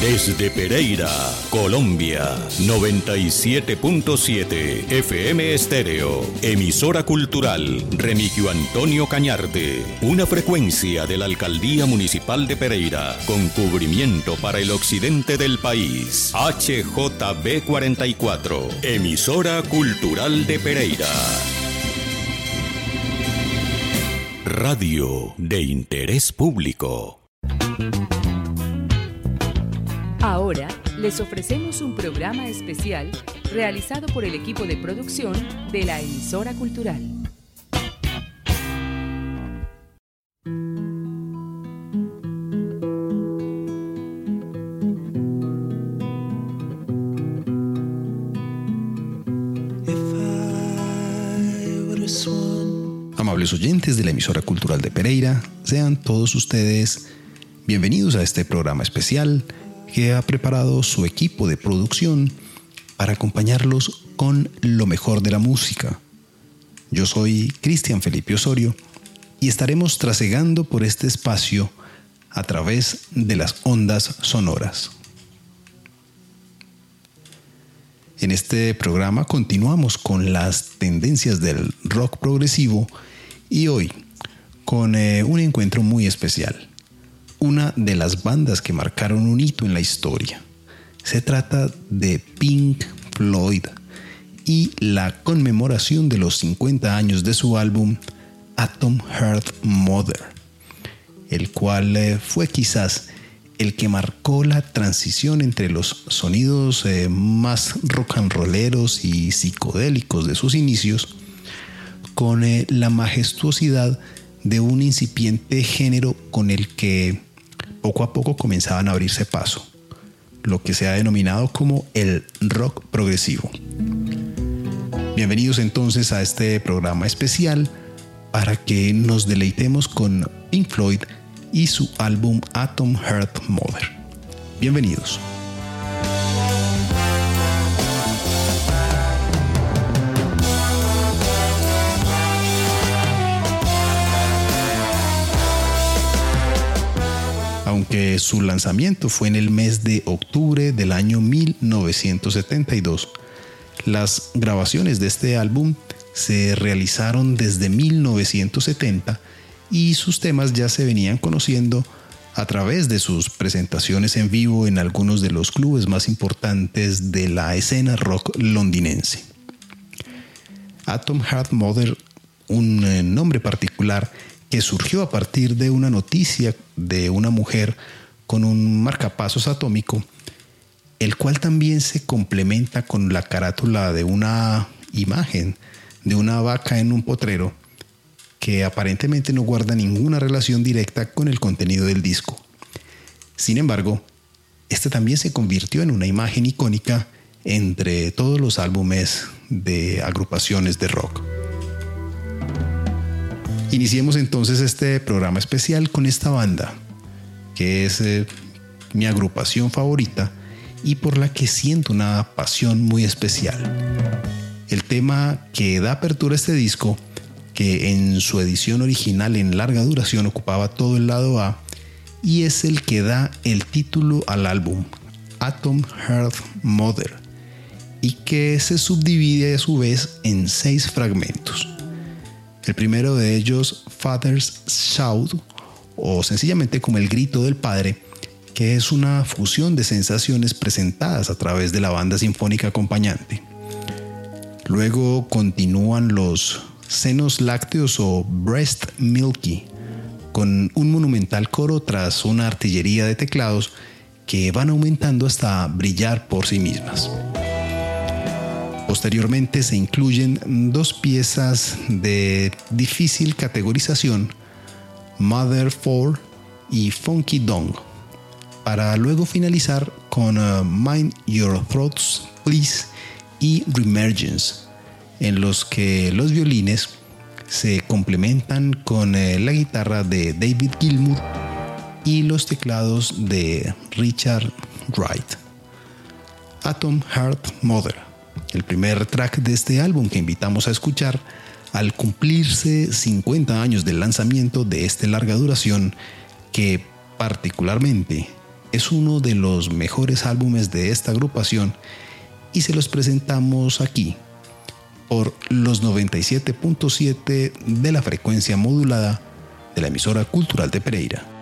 Desde Pereira, Colombia, 97.7 FM Estéreo, emisora cultural Remigio Antonio Cañarte, una frecuencia de la Alcaldía Municipal de Pereira, con cubrimiento para el occidente del país. HJB 44, emisora cultural de Pereira. Radio de interés público. Ahora les ofrecemos un programa especial realizado por el equipo de producción de la emisora cultural. Amables oyentes de la emisora cultural de Pereira, sean todos ustedes bienvenidos a este programa especial que ha preparado su equipo de producción para acompañarlos con lo mejor de la música. Yo soy Cristian Felipe Osorio y estaremos trasegando por este espacio a través de las ondas sonoras. En este programa continuamos con las tendencias del rock progresivo y hoy con eh, un encuentro muy especial una de las bandas que marcaron un hito en la historia. Se trata de Pink Floyd y la conmemoración de los 50 años de su álbum Atom Heart Mother, el cual eh, fue quizás el que marcó la transición entre los sonidos eh, más rock and rolleros y psicodélicos de sus inicios con eh, la majestuosidad de un incipiente género con el que poco a poco comenzaban a abrirse paso, lo que se ha denominado como el rock progresivo. Bienvenidos entonces a este programa especial para que nos deleitemos con Pink Floyd y su álbum Atom Heart Mother. Bienvenidos. Aunque su lanzamiento fue en el mes de octubre del año 1972. Las grabaciones de este álbum se realizaron desde 1970 y sus temas ya se venían conociendo a través de sus presentaciones en vivo en algunos de los clubes más importantes de la escena rock londinense. Atom Heart Mother, un eh, nombre particular que surgió a partir de una noticia de una mujer con un marcapasos atómico, el cual también se complementa con la carátula de una imagen de una vaca en un potrero que aparentemente no guarda ninguna relación directa con el contenido del disco. Sin embargo, este también se convirtió en una imagen icónica entre todos los álbumes de agrupaciones de rock. Iniciemos entonces este programa especial con esta banda, que es eh, mi agrupación favorita y por la que siento una pasión muy especial. El tema que da apertura a este disco, que en su edición original en larga duración ocupaba todo el lado A, y es el que da el título al álbum, Atom Heart Mother, y que se subdivide a su vez en seis fragmentos. El primero de ellos, Father's Shout, o sencillamente como el grito del padre, que es una fusión de sensaciones presentadas a través de la banda sinfónica acompañante. Luego continúan los senos lácteos o breast milky, con un monumental coro tras una artillería de teclados que van aumentando hasta brillar por sí mismas. Posteriormente se incluyen dos piezas de difícil categorización, Mother 4 y Funky Dong, para luego finalizar con uh, Mind Your Thoughts Please y Remergence, en los que los violines se complementan con uh, la guitarra de David Gilmour y los teclados de Richard Wright. Atom Heart Mother el primer track de este álbum que invitamos a escuchar al cumplirse 50 años del lanzamiento de este larga duración, que particularmente es uno de los mejores álbumes de esta agrupación, y se los presentamos aquí por los 97.7 de la frecuencia modulada de la emisora cultural de Pereira.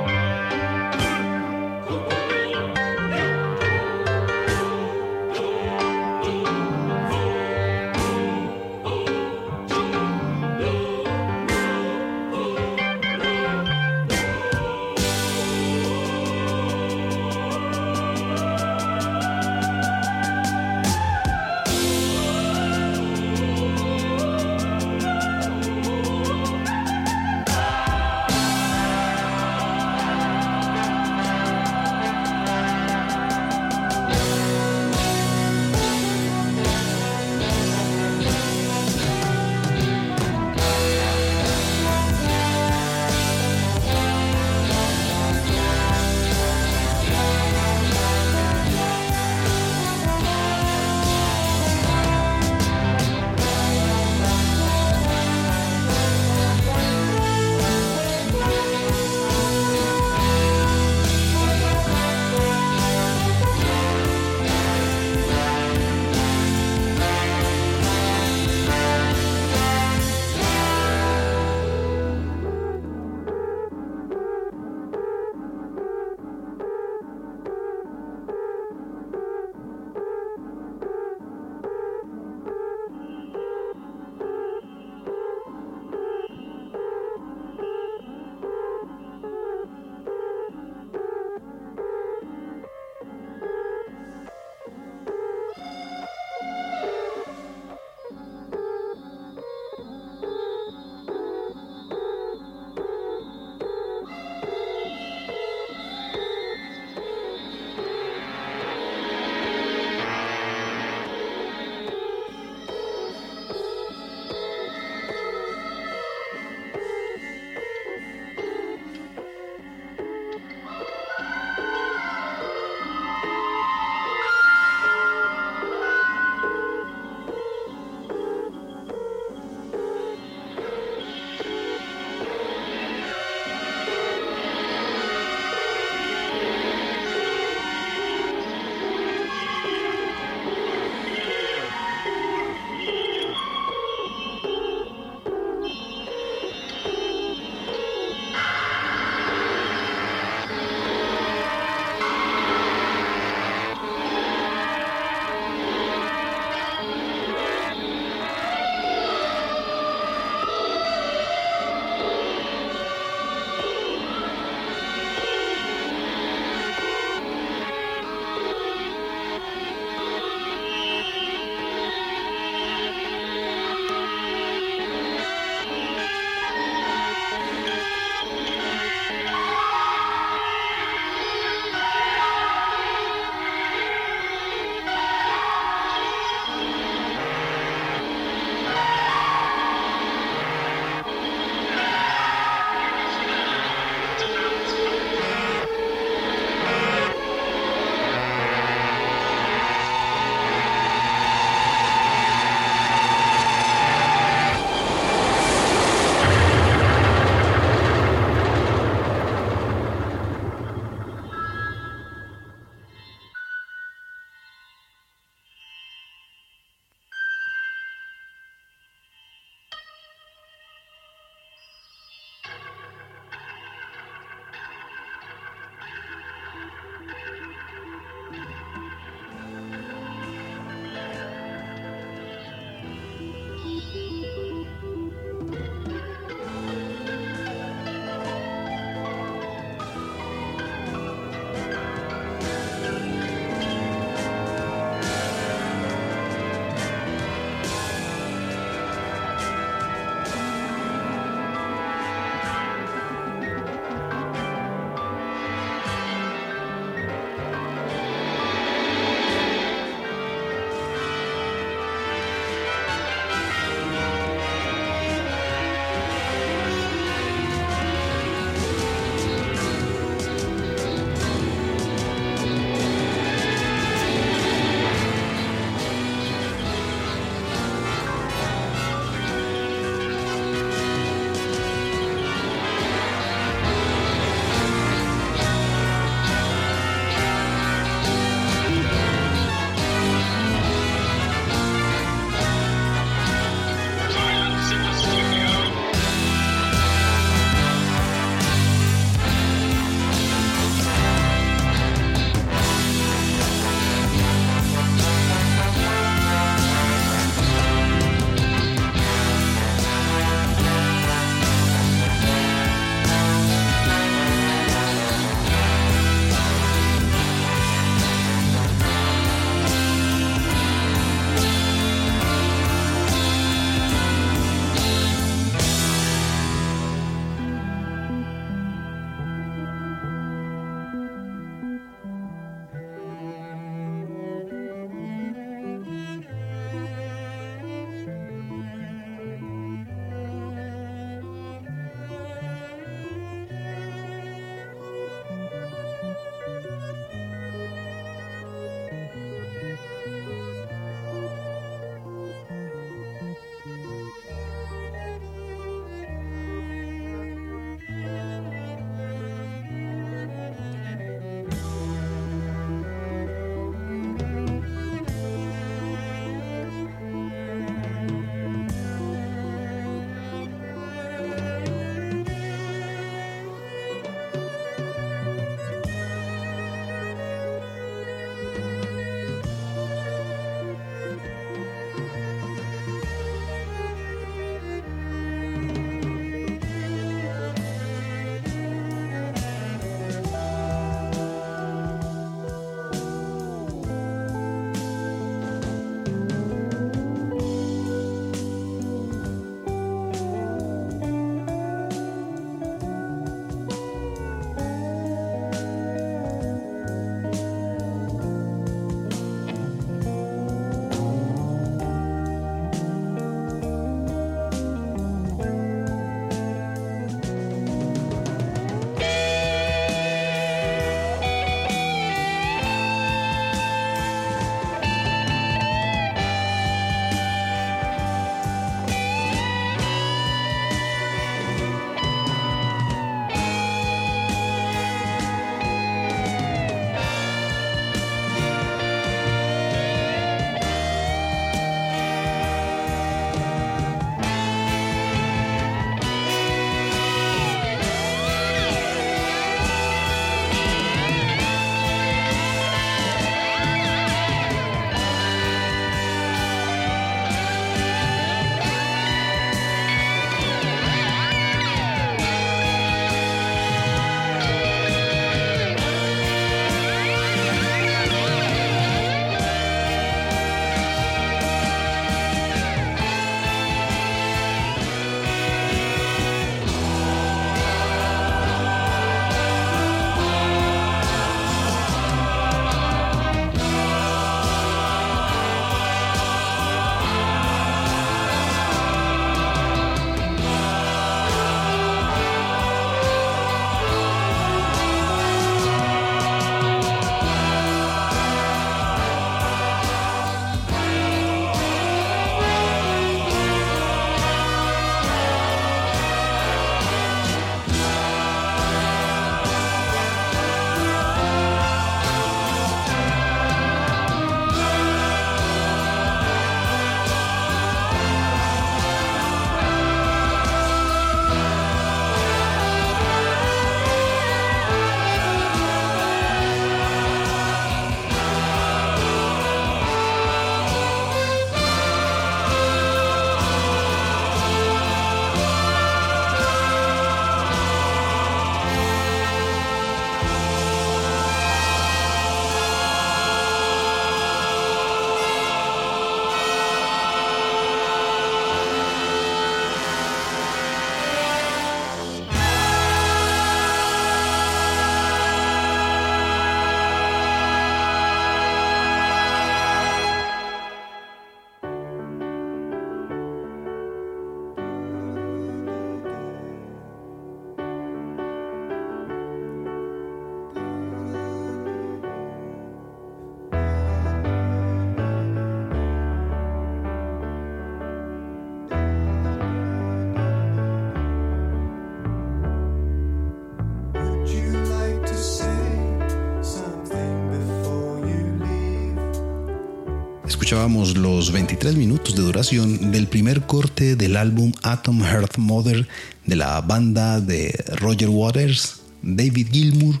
43 minutos de duración del primer corte del álbum Atom Heart Mother de la banda de Roger Waters, David Gilmour,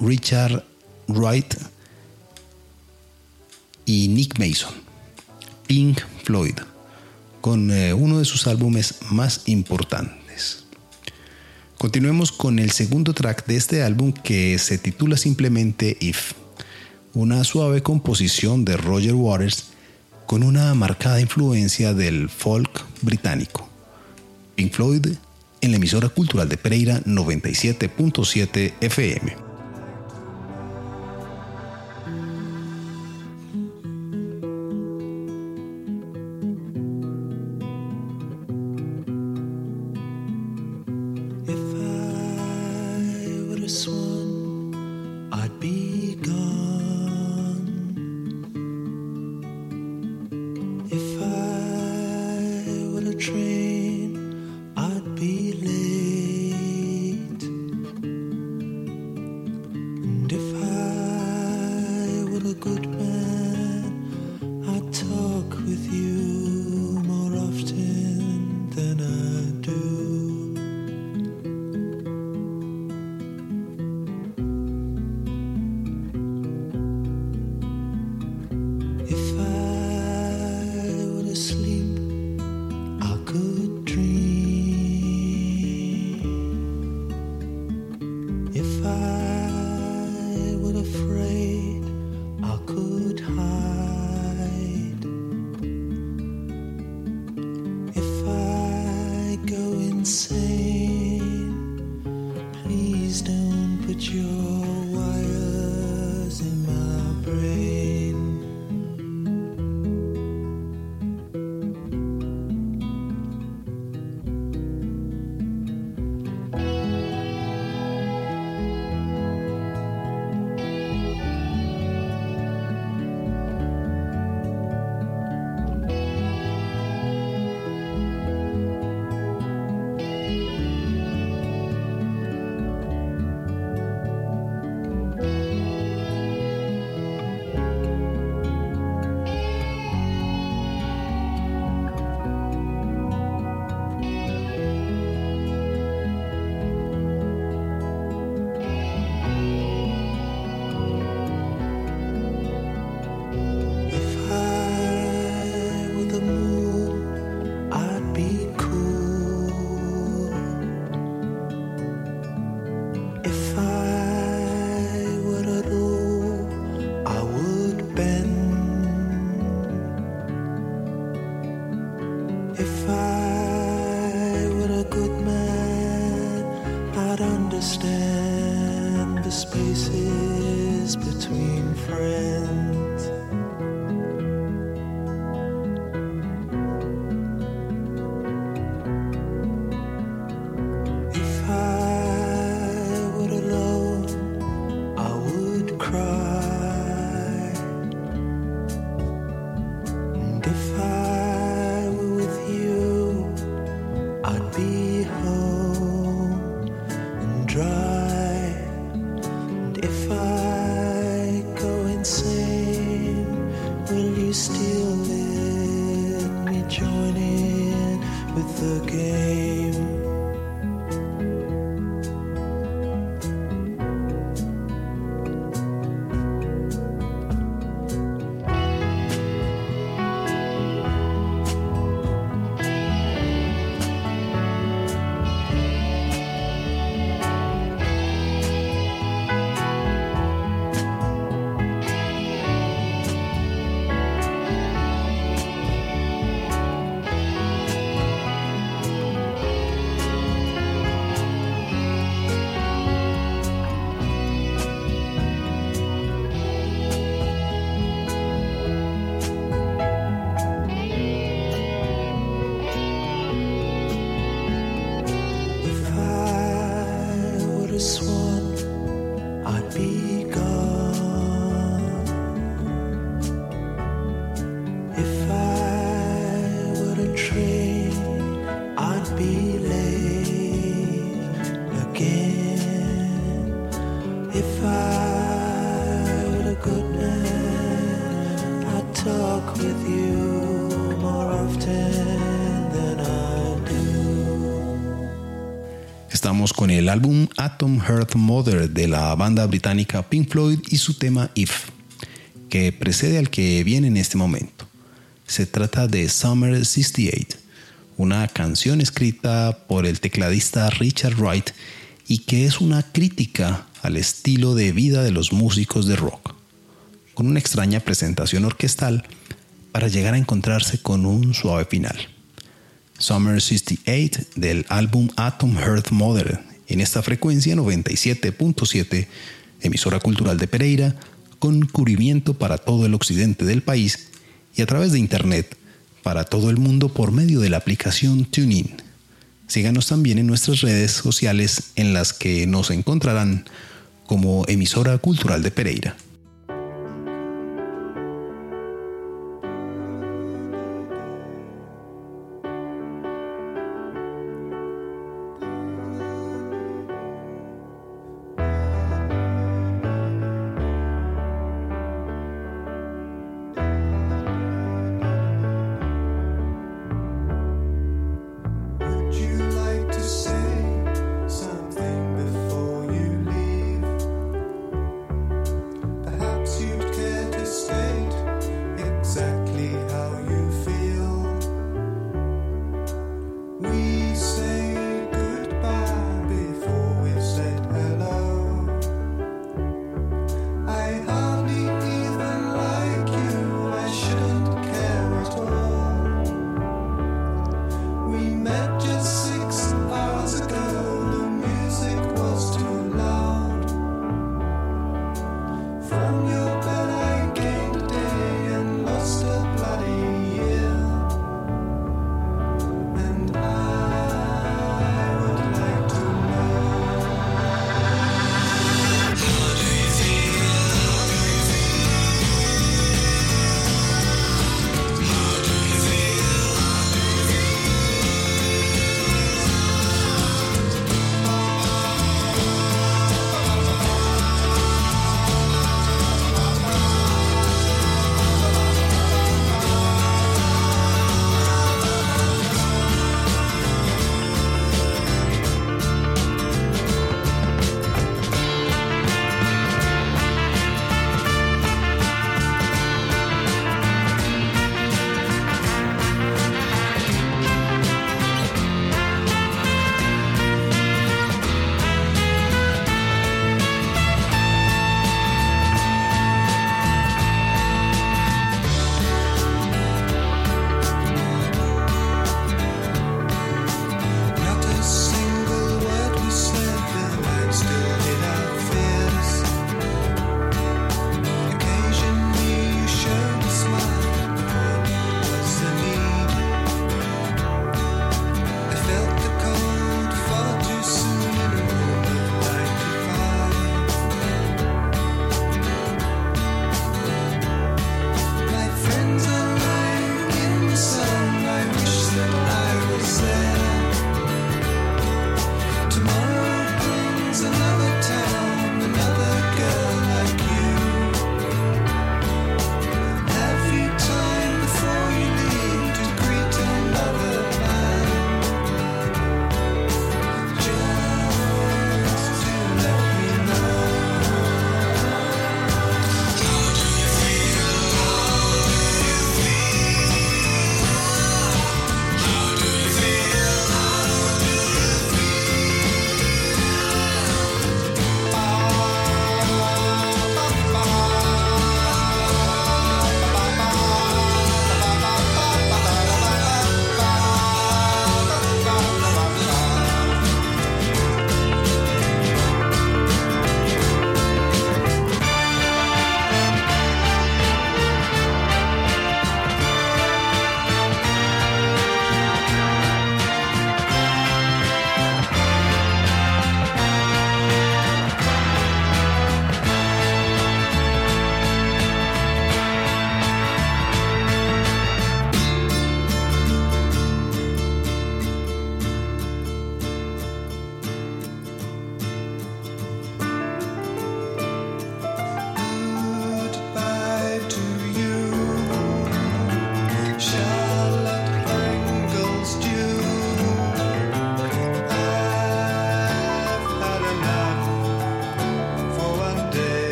Richard Wright y Nick Mason, Pink Floyd, con eh, uno de sus álbumes más importantes. Continuemos con el segundo track de este álbum que se titula simplemente If, una suave composición de Roger Waters con una marcada influencia del folk británico. Pink Floyd en la emisora cultural de Pereira 97.7 FM. Con el álbum Atom Heart Mother de la banda británica Pink Floyd y su tema If, que precede al que viene en este momento. Se trata de Summer 68, una canción escrita por el tecladista Richard Wright y que es una crítica al estilo de vida de los músicos de rock, con una extraña presentación orquestal para llegar a encontrarse con un suave final. Summer 68 del álbum Atom Heart Mother en esta frecuencia 97.7, emisora cultural de Pereira, con cubrimiento para todo el occidente del país y a través de internet para todo el mundo por medio de la aplicación TuneIn. Síganos también en nuestras redes sociales en las que nos encontrarán como emisora cultural de Pereira.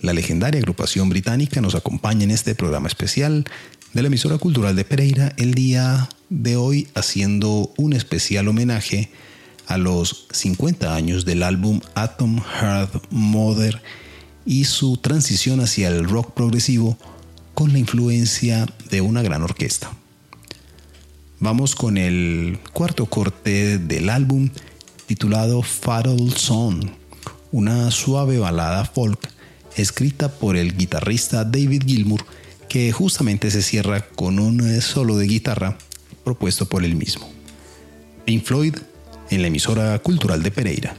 La legendaria agrupación británica, nos acompaña en este programa especial de la emisora cultural de Pereira el día de hoy haciendo un especial homenaje a los 50 años del álbum Atom Heart Mother y su transición hacia el rock progresivo con la influencia de una gran orquesta. Vamos con el cuarto corte del álbum titulado Fatal Song, una suave balada folk escrita por el guitarrista David Gilmour que justamente se cierra con un solo de guitarra propuesto por él mismo. Pink Floyd en la emisora cultural de Pereira.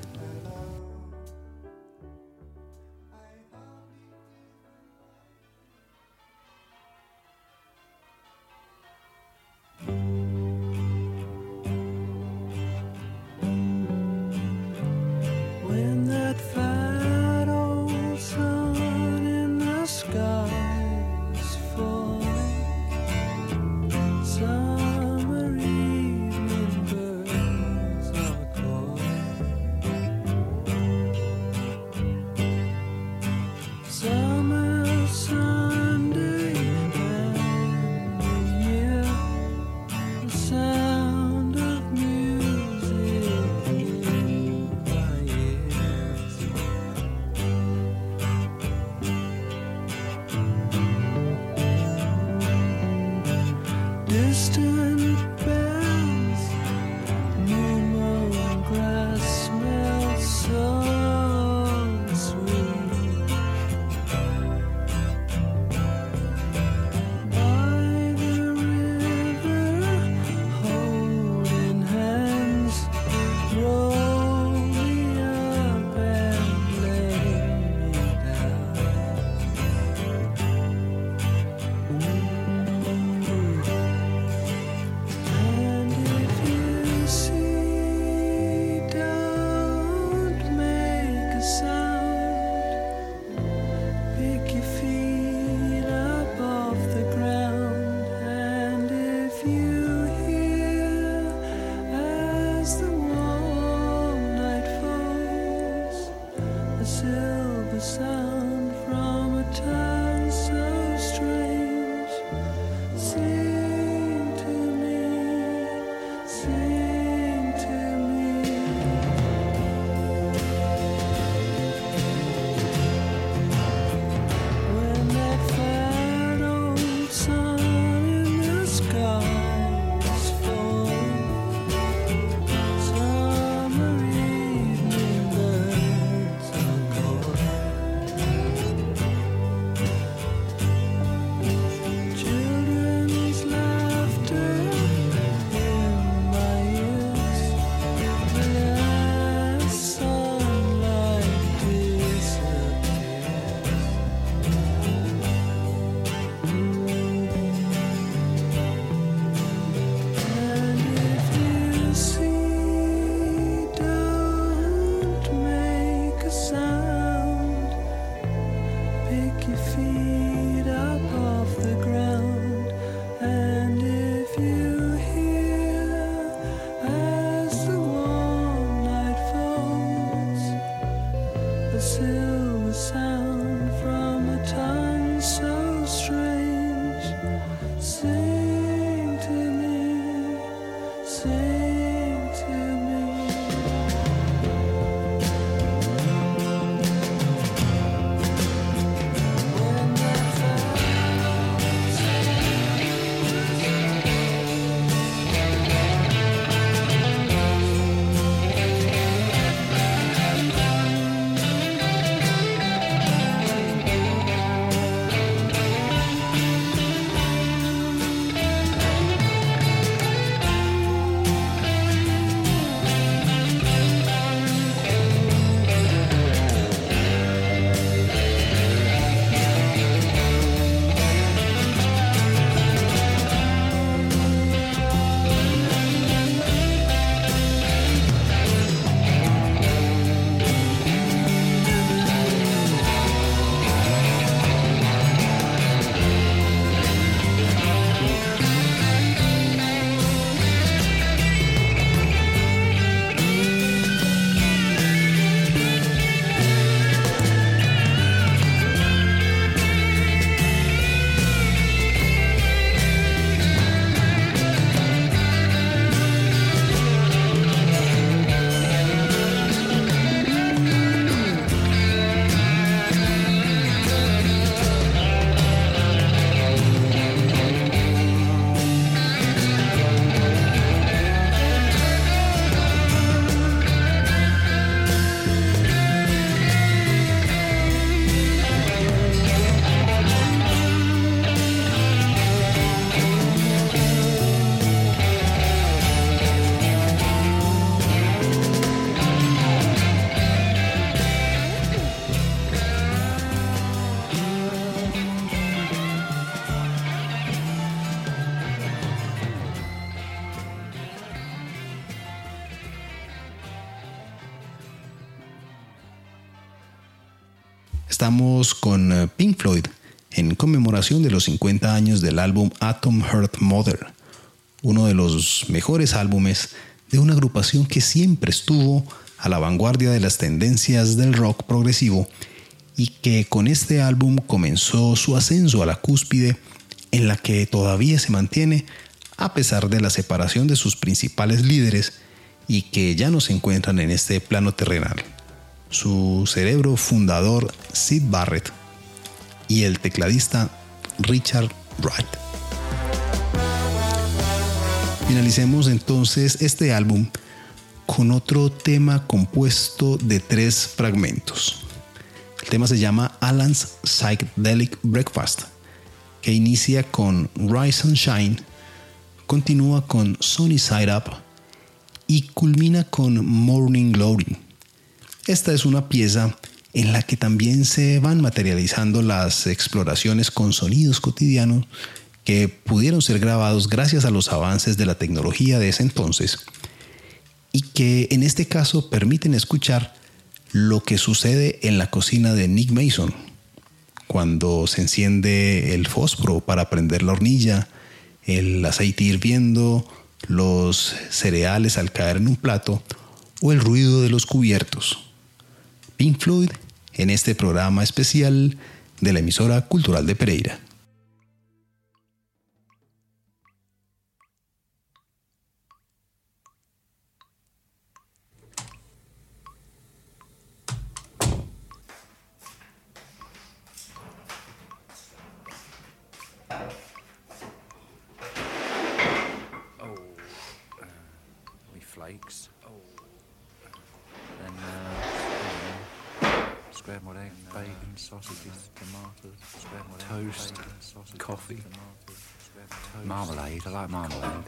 Con eh, Pink Floyd en conmemoración de los 50 años del álbum Atom Heart Mother, uno de los mejores álbumes de una agrupación que siempre estuvo a la vanguardia de las tendencias del rock progresivo y que con este álbum comenzó su ascenso a la cúspide en la que todavía se mantiene a pesar de la separación de sus principales líderes y que ya no se encuentran en este plano terrenal. Su cerebro fundador Sid Barrett y el tecladista Richard Wright. Finalicemos entonces este álbum con otro tema compuesto de tres fragmentos. El tema se llama Alan's Psychedelic Breakfast, que inicia con Rise and Shine, continúa con Sunny Side Up y culmina con Morning Glory. Esta es una pieza en la que también se van materializando las exploraciones con sonidos cotidianos que pudieron ser grabados gracias a los avances de la tecnología de ese entonces y que en este caso permiten escuchar lo que sucede en la cocina de Nick Mason, cuando se enciende el fósforo para prender la hornilla, el aceite hirviendo, los cereales al caer en un plato o el ruido de los cubiertos. Pink Floyd en este programa especial de la emisora cultural de Pereira. Toast, coffee, marmalade. I like marmalade.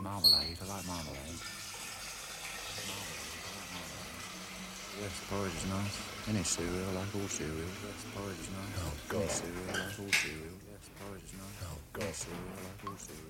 Marmalade. I like marmalade. Yes, porridge is nice. Any cereal, I like all cereal. Yes, porridge is nice. Oh, God. Any cereal, I like all cereal. Yes, porridge is nice. Oh, God. Any cereal, I like all cereal.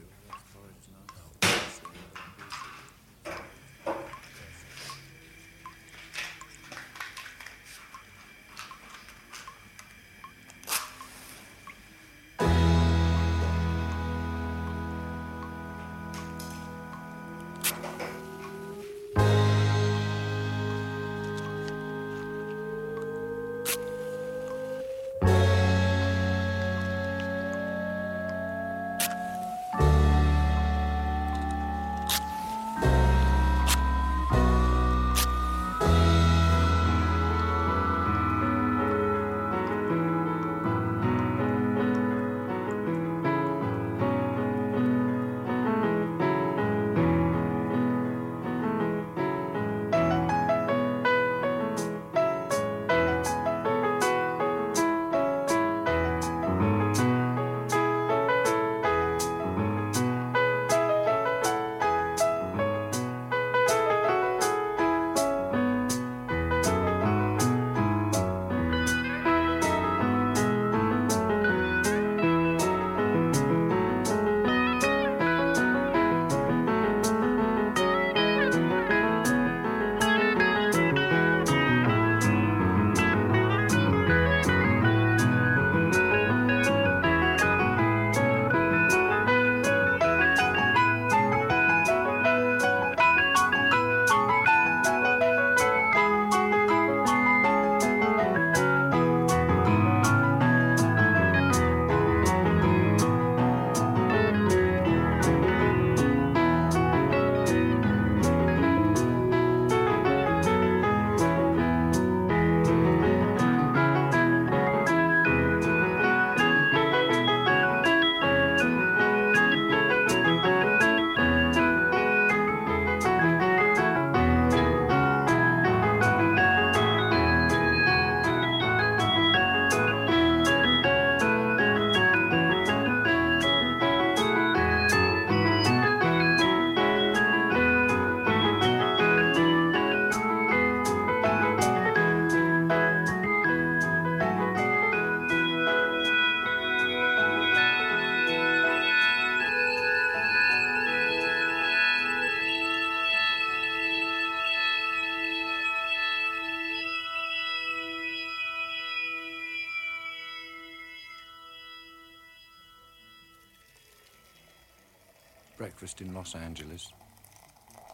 Breakfast in Los Angeles.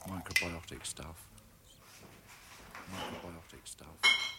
Microbiotic stuff. Microbiotic stuff.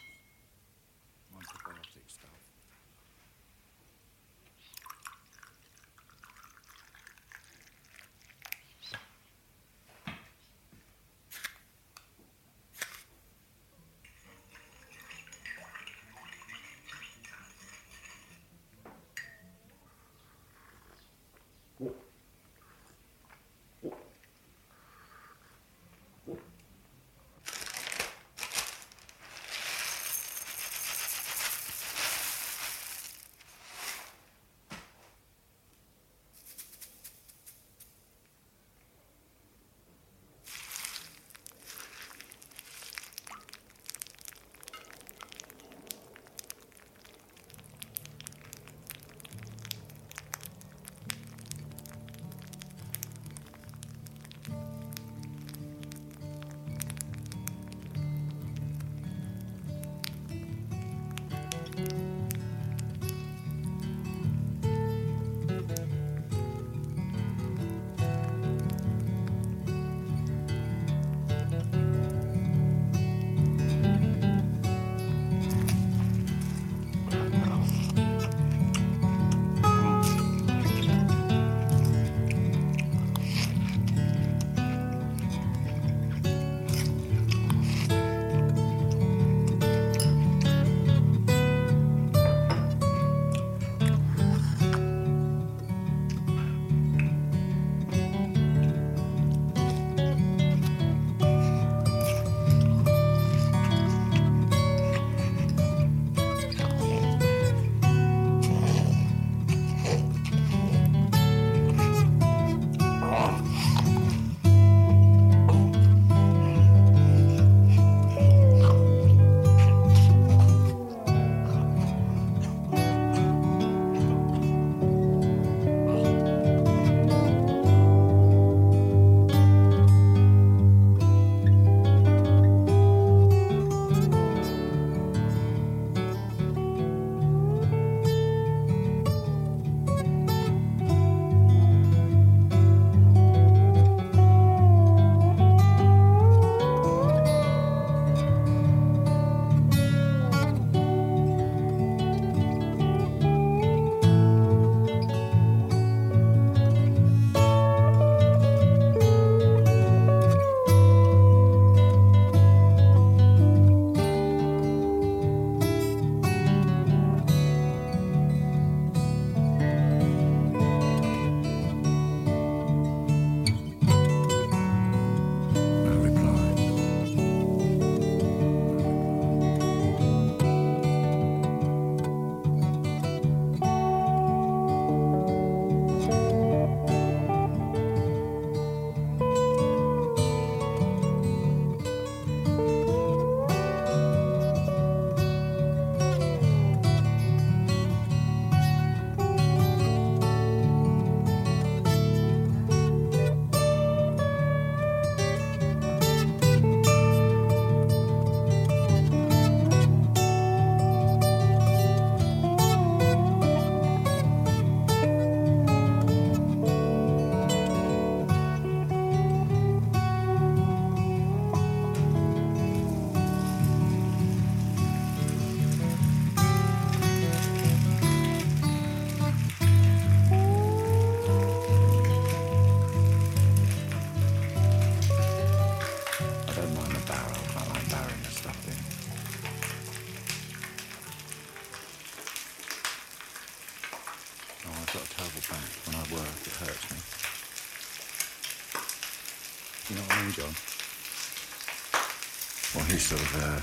Sort of, uh,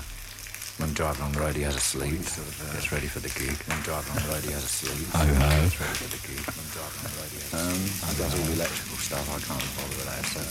when driving on the road, he has a sleep. Sort of, uh, gets ready for the gig. When driving on the road, he has a sleep. I know. Gets ready for the gig. When driving on the road, he has a sleep. Um, he does all the electrical stuff. I can't bother with that. So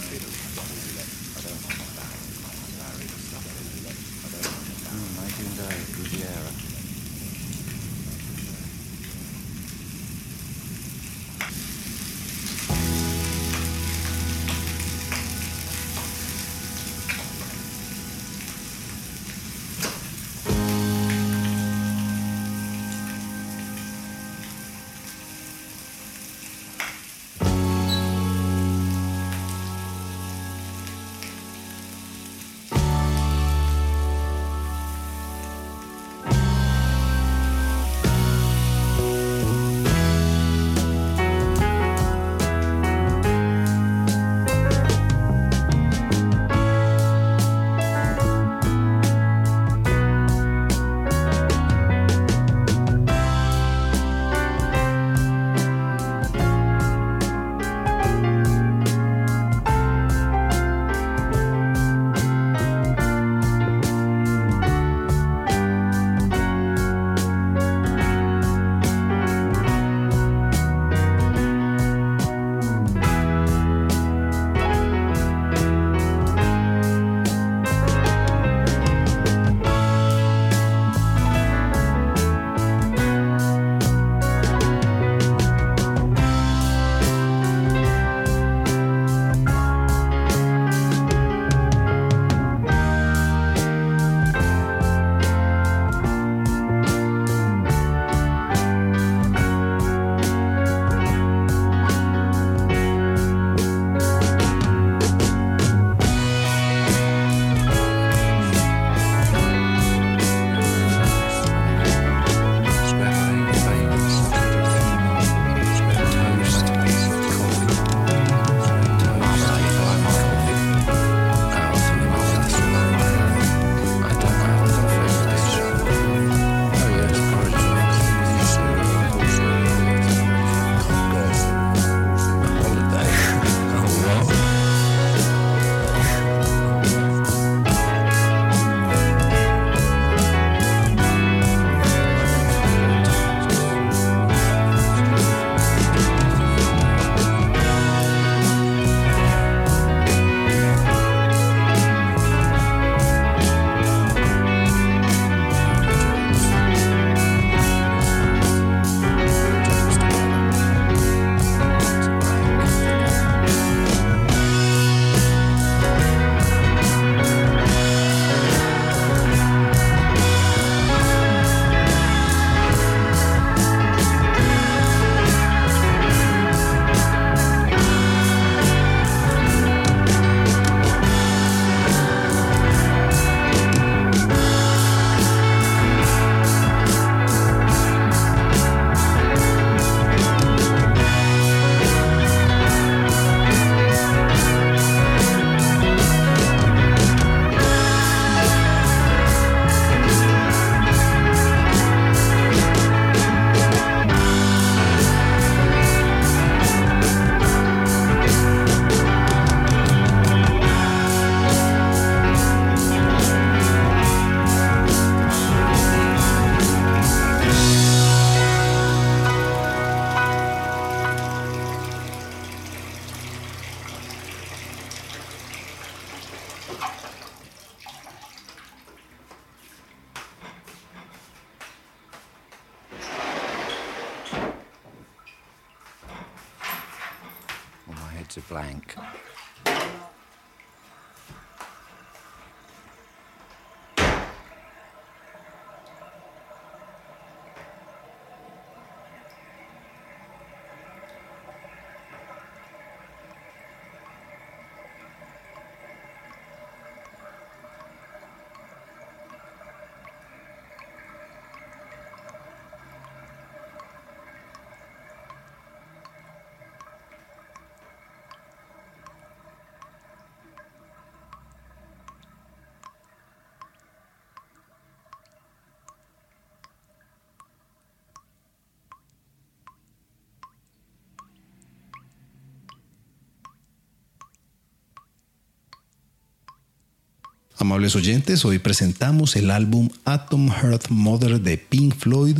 Amables oyentes, hoy presentamos el álbum Atom Heart Mother de Pink Floyd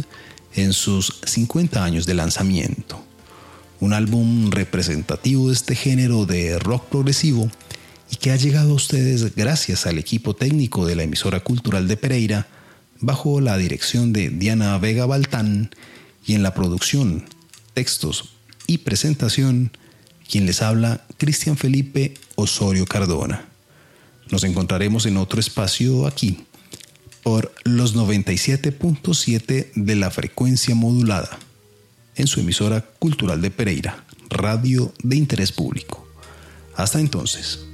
en sus 50 años de lanzamiento. Un álbum representativo de este género de rock progresivo y que ha llegado a ustedes gracias al equipo técnico de la emisora cultural de Pereira bajo la dirección de Diana Vega Baltán y en la producción, textos y presentación, quien les habla Cristian Felipe Osorio Cardona. Nos encontraremos en otro espacio aquí, por los 97.7 de la frecuencia modulada, en su emisora cultural de Pereira, radio de interés público. Hasta entonces.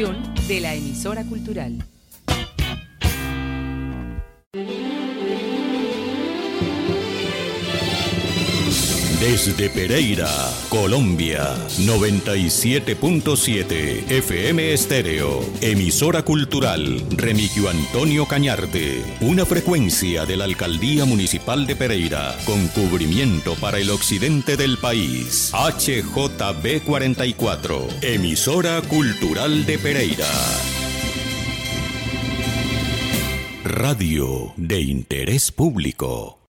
De la emisora cultural. Desde Pereira, Colombia, 97.7 FM Estéreo, emisora cultural Remigio Antonio Cañarte, una frecuencia de la Alcaldía Municipal de Pereira, con cubrimiento para el occidente del país. HJB 44, emisora cultural de Pereira. Radio de interés público.